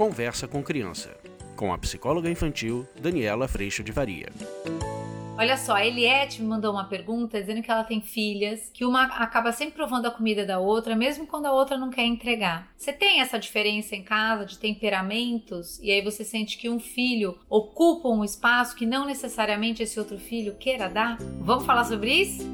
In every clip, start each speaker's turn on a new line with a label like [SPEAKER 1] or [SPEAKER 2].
[SPEAKER 1] Conversa com Criança, com a psicóloga infantil Daniela Freixo de Varia.
[SPEAKER 2] Olha só, a Eliette me mandou uma pergunta dizendo que ela tem filhas, que uma acaba sempre provando a comida da outra, mesmo quando a outra não quer entregar. Você tem essa diferença em casa de temperamentos e aí você sente que um filho ocupa um espaço que não necessariamente esse outro filho queira dar? Vamos falar sobre isso?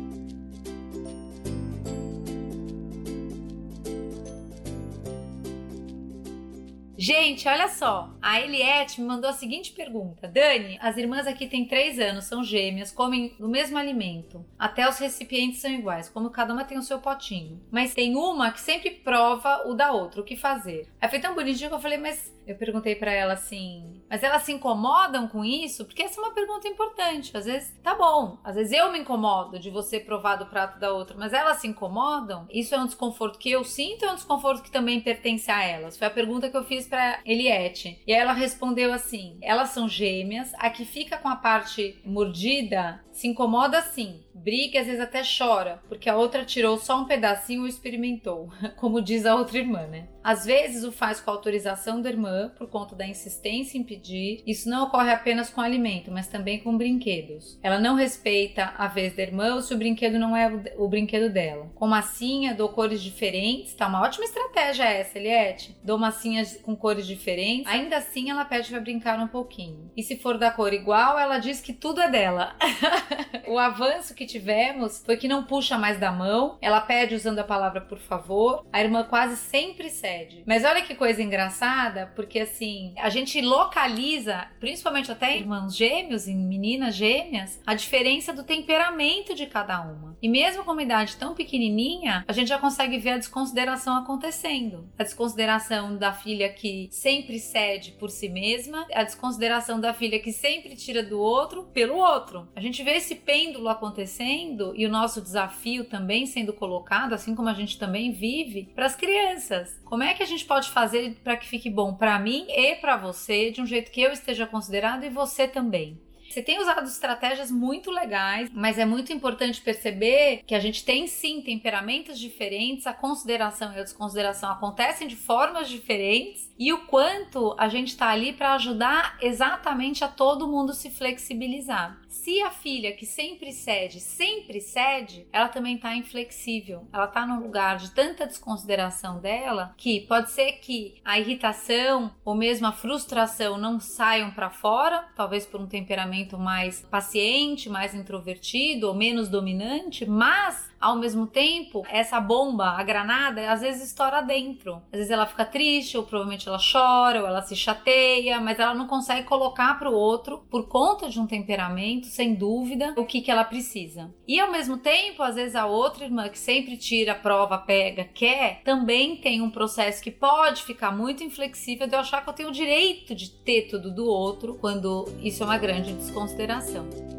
[SPEAKER 2] Gente, olha só. A Eliette me mandou a seguinte pergunta: Dani, as irmãs aqui têm três anos, são gêmeas, comem o mesmo alimento. Até os recipientes são iguais, como cada uma tem o seu potinho. Mas tem uma que sempre prova o da outra, o que fazer. Aí foi tão bonitinho que eu falei, mas eu perguntei para ela assim, mas elas se incomodam com isso? Porque essa é uma pergunta importante. Às vezes, tá bom. Às vezes eu me incomodo de você provar do prato da outra, mas elas se incomodam? Isso é um desconforto que eu sinto ou é um desconforto que também pertence a elas? Foi a pergunta que eu fiz para Eliette. E ela respondeu assim: elas são gêmeas, a que fica com a parte mordida se incomoda sim, briga e às vezes até chora, porque a outra tirou só um pedacinho ou experimentou, como diz a outra irmã, né? Às vezes o faz com autorização da irmã, por conta da insistência em pedir. Isso não ocorre apenas com alimento, mas também com brinquedos. Ela não respeita a vez da irmã se o brinquedo não é o, o brinquedo dela. Com massinha, dou cores diferentes, tá uma ótima estratégia essa, Eliette. Dou massinhas com cores diferentes, ainda assim ela pede para brincar um pouquinho. E se for da cor igual, ela diz que tudo é dela. o avanço que tivemos foi que não puxa mais da mão, ela pede usando a palavra por favor, a irmã quase sempre cede. Mas olha que coisa engraçada, porque assim, a gente localiza, principalmente até irmãos gêmeos, em meninas gêmeas, a diferença do temperamento de cada uma. E mesmo com uma idade tão pequenininha, a gente já consegue ver a desconsideração acontecendo. A desconsideração da filha que sempre cede por si mesma, a desconsideração da filha que sempre tira do outro pelo outro. A gente vê esse pêndulo acontecendo e o nosso desafio também sendo colocado, assim como a gente também vive, para as crianças. Como é que a gente pode fazer para que fique bom para mim e para você, de um jeito que eu esteja considerado e você também? Você tem usado estratégias muito legais, mas é muito importante perceber que a gente tem sim temperamentos diferentes, a consideração e a desconsideração acontecem de formas diferentes e o quanto a gente está ali para ajudar exatamente a todo mundo se flexibilizar. Se a filha que sempre cede, sempre cede, ela também está inflexível. Ela está num lugar de tanta desconsideração dela que pode ser que a irritação ou mesmo a frustração não saiam para fora, talvez por um temperamento mais paciente, mais introvertido ou menos dominante, mas ao mesmo tempo, essa bomba, a granada, às vezes estoura dentro. Às vezes ela fica triste, ou provavelmente ela chora, ou ela se chateia, mas ela não consegue colocar para o outro, por conta de um temperamento, sem dúvida, o que, que ela precisa. E ao mesmo tempo, às vezes a outra irmã que sempre tira prova, pega, quer, também tem um processo que pode ficar muito inflexível de eu achar que eu tenho o direito de ter tudo do outro, quando isso é uma grande desconsideração.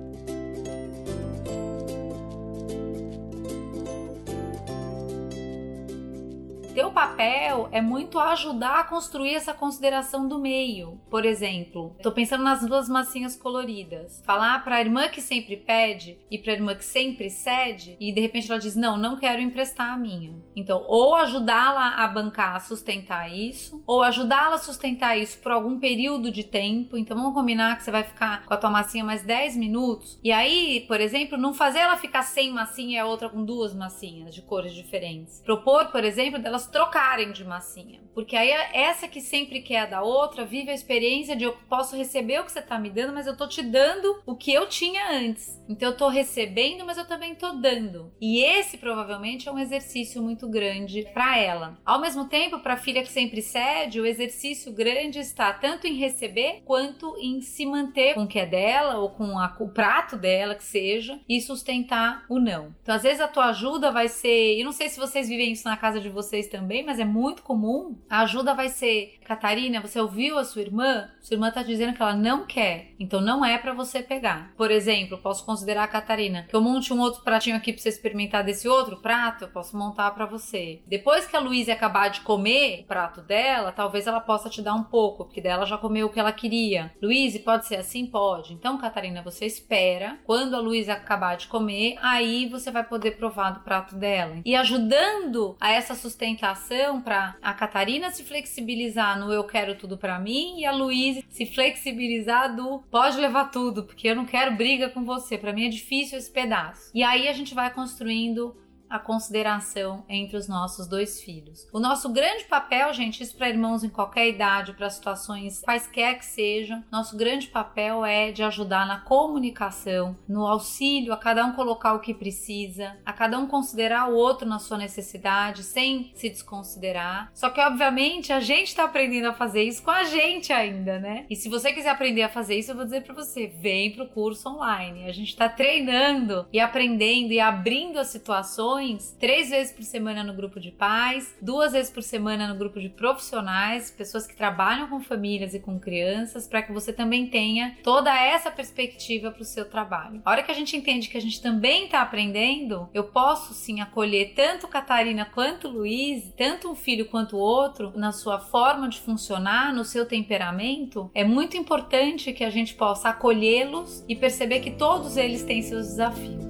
[SPEAKER 2] Teu papel é muito ajudar a construir essa consideração do meio. Por exemplo, tô pensando nas duas massinhas coloridas. Falar para a irmã que sempre pede e para a irmã que sempre cede e de repente ela diz: "Não, não quero emprestar a minha". Então, ou ajudá-la a bancar, a sustentar isso, ou ajudá-la a sustentar isso por algum período de tempo. Então, vamos combinar que você vai ficar com a tua massinha mais 10 minutos. E aí, por exemplo, não fazer ela ficar sem massinha e a outra com duas massinhas de cores diferentes. Propor, por exemplo, delas trocarem de massinha. Porque aí essa que sempre quer da outra vive a experiência de eu posso receber o que você tá me dando, mas eu tô te dando o que eu tinha antes. Então eu tô recebendo, mas eu também tô dando. E esse provavelmente é um exercício muito grande para ela. Ao mesmo tempo, para a filha que sempre cede, o exercício grande está tanto em receber quanto em se manter com o que é dela ou com a, o prato dela que seja e sustentar o não. Então às vezes a tua ajuda vai ser, e não sei se vocês vivem isso na casa de vocês também, mas é muito comum. A ajuda vai ser: Catarina, você ouviu a sua irmã? Sua irmã tá dizendo que ela não quer, então não é para você pegar. Por exemplo, posso considerar a Catarina que eu monte um outro pratinho aqui pra você experimentar desse outro prato, eu posso montar para você. Depois que a Luísa acabar de comer o prato dela, talvez ela possa te dar um pouco, porque dela já comeu o que ela queria. Luísa, pode ser assim? Pode. Então, Catarina, você espera. Quando a Luísa acabar de comer, aí você vai poder provar do prato dela. E ajudando a essa sustentação para a Catarina se flexibilizar no eu quero tudo para mim e a Luísa se flexibilizar do pode levar tudo, porque eu não quero briga com você. Para mim é difícil esse pedaço. E aí a gente vai construindo a consideração entre os nossos dois filhos. O nosso grande papel, gente, isso para irmãos em qualquer idade, para situações quaisquer que sejam, nosso grande papel é de ajudar na comunicação, no auxílio, a cada um colocar o que precisa, a cada um considerar o outro na sua necessidade, sem se desconsiderar. Só que, obviamente, a gente está aprendendo a fazer isso com a gente ainda, né? E se você quiser aprender a fazer isso, eu vou dizer para você: vem para o curso online. A gente está treinando e aprendendo e abrindo as situações três vezes por semana no grupo de pais, duas vezes por semana no grupo de profissionais, pessoas que trabalham com famílias e com crianças, para que você também tenha toda essa perspectiva para o seu trabalho. A hora que a gente entende que a gente também está aprendendo, eu posso sim acolher tanto Catarina quanto Luiz, tanto um filho quanto o outro, na sua forma de funcionar, no seu temperamento. É muito importante que a gente possa acolhê-los e perceber que todos eles têm seus desafios.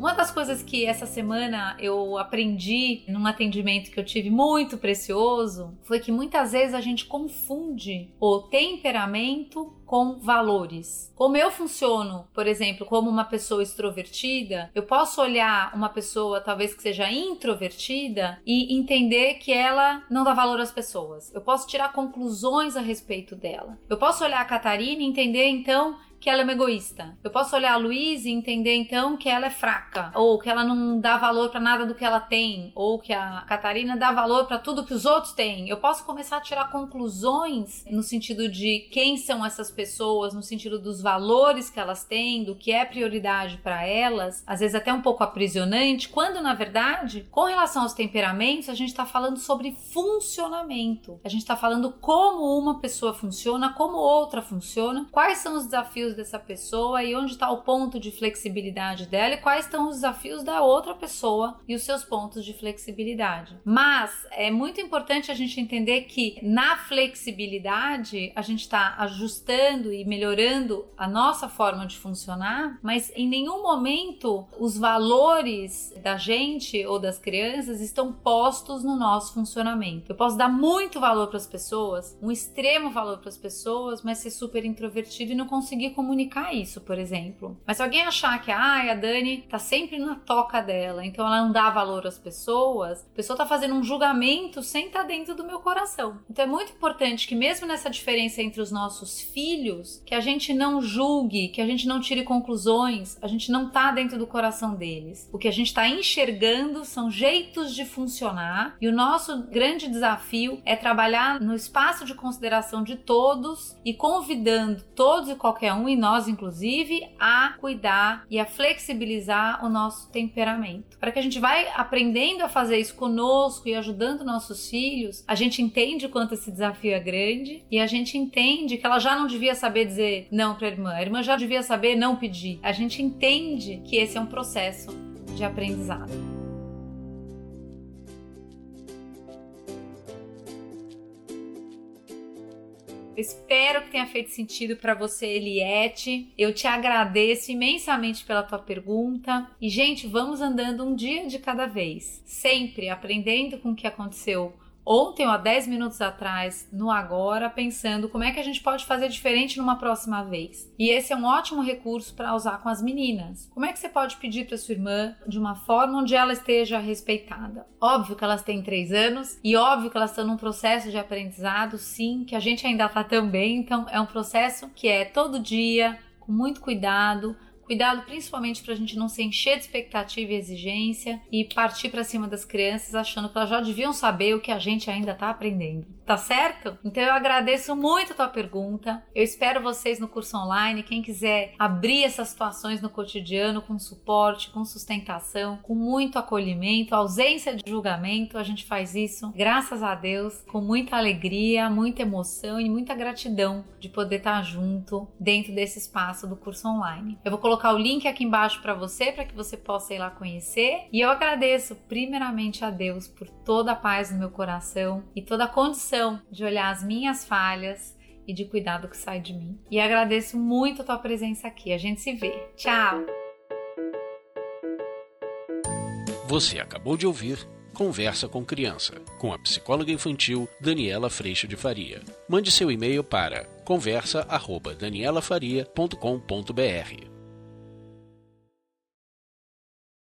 [SPEAKER 2] Uma das coisas que essa semana eu aprendi num atendimento que eu tive muito precioso foi que muitas vezes a gente confunde o temperamento com valores. Como eu funciono, por exemplo, como uma pessoa extrovertida, eu posso olhar uma pessoa talvez que seja introvertida e entender que ela não dá valor às pessoas. Eu posso tirar conclusões a respeito dela. Eu posso olhar a Catarina e entender então que ela é uma egoísta. Eu posso olhar a Luísa e entender então que ela é fraca, ou que ela não dá valor para nada do que ela tem, ou que a Catarina dá valor para tudo que os outros têm. Eu posso começar a tirar conclusões no sentido de quem são essas pessoas, no sentido dos valores que elas têm, do que é prioridade para elas, às vezes até um pouco aprisionante, quando na verdade, com relação aos temperamentos, a gente está falando sobre funcionamento. A gente está falando como uma pessoa funciona, como outra funciona, quais são os desafios desafios dessa pessoa e onde está o ponto de flexibilidade dela e quais estão os desafios da outra pessoa e os seus pontos de flexibilidade. Mas é muito importante a gente entender que na flexibilidade a gente está ajustando e melhorando a nossa forma de funcionar, mas em nenhum momento os valores da gente ou das crianças estão postos no nosso funcionamento. Eu posso dar muito valor para as pessoas, um extremo valor para as pessoas, mas ser super introvertido e não conseguir comunicar isso, por exemplo. Mas se alguém achar que ah, a Dani tá sempre na toca dela, então ela não dá valor às pessoas, a pessoa tá fazendo um julgamento sem estar tá dentro do meu coração. Então é muito importante que mesmo nessa diferença entre os nossos filhos, que a gente não julgue, que a gente não tire conclusões, a gente não tá dentro do coração deles. O que a gente está enxergando são jeitos de funcionar e o nosso grande desafio é trabalhar no espaço de consideração de todos e convidando todos e qualquer um nós, inclusive, a cuidar e a flexibilizar o nosso temperamento. Para que a gente vai aprendendo a fazer isso conosco e ajudando nossos filhos, a gente entende o quanto esse desafio é grande e a gente entende que ela já não devia saber dizer não para a irmã, a irmã já devia saber não pedir. A gente entende que esse é um processo de aprendizado. Espero que tenha feito sentido para você, Eliette. Eu te agradeço imensamente pela tua pergunta. E, gente, vamos andando um dia de cada vez, sempre aprendendo com o que aconteceu ontem ou há 10 minutos atrás, no agora, pensando como é que a gente pode fazer diferente numa próxima vez. E esse é um ótimo recurso para usar com as meninas. Como é que você pode pedir para sua irmã de uma forma onde ela esteja respeitada? Óbvio que elas têm 3 anos e óbvio que elas estão num processo de aprendizado, sim, que a gente ainda está também, então é um processo que é todo dia, com muito cuidado, Cuidado principalmente para a gente não se encher de expectativa e exigência e partir para cima das crianças achando que elas já deviam saber o que a gente ainda está aprendendo. Tá certo? Então eu agradeço muito a tua pergunta. Eu espero vocês no curso online. Quem quiser abrir essas situações no cotidiano com suporte, com sustentação, com muito acolhimento, ausência de julgamento, a gente faz isso, graças a Deus, com muita alegria, muita emoção e muita gratidão de poder estar junto dentro desse espaço do curso online. Eu vou colocar o link aqui embaixo para você, para que você possa ir lá conhecer. E eu agradeço primeiramente a Deus por toda a paz no meu coração e toda a condição de olhar as minhas falhas e de cuidado que sai de mim. E agradeço muito a tua presença aqui. A gente se vê. Tchau!
[SPEAKER 1] Você acabou de ouvir Conversa com Criança, com a psicóloga infantil Daniela Freixo de Faria. Mande seu e-mail para conversa@danielafaria.com.br.